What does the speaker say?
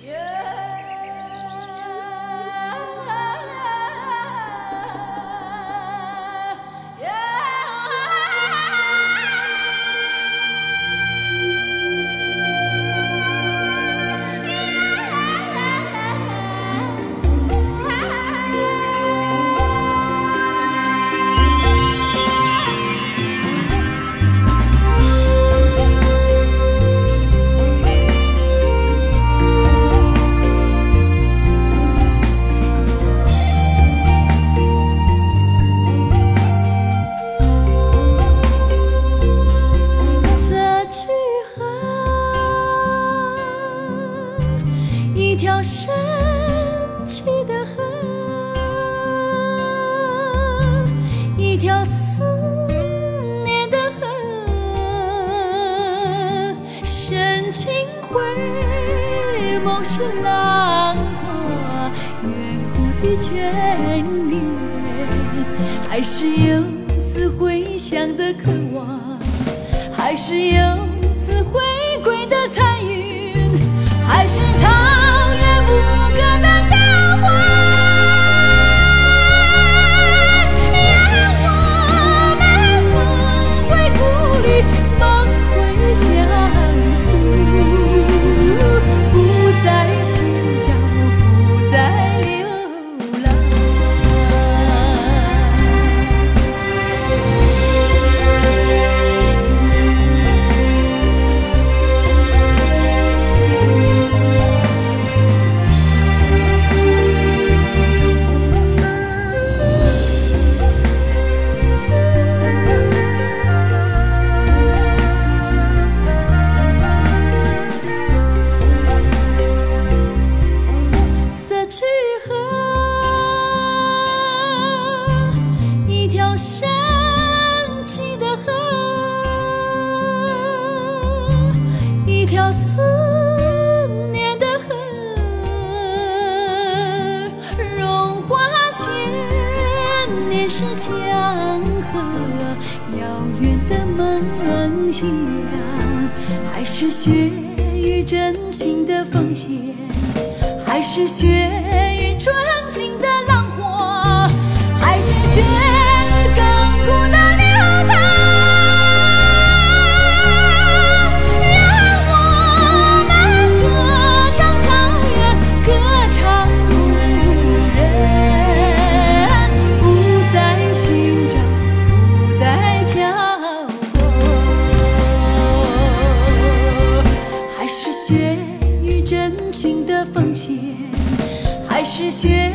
Yeah. 条思念的河，深情回眸是浪花，远古的眷恋，还是游子回乡的渴望。还是游子回思念的河，融化千年是江河，遥远的梦想，还是血与真心的奉献。还是血与纯净的浪花，还是血血与真情的奉献还是血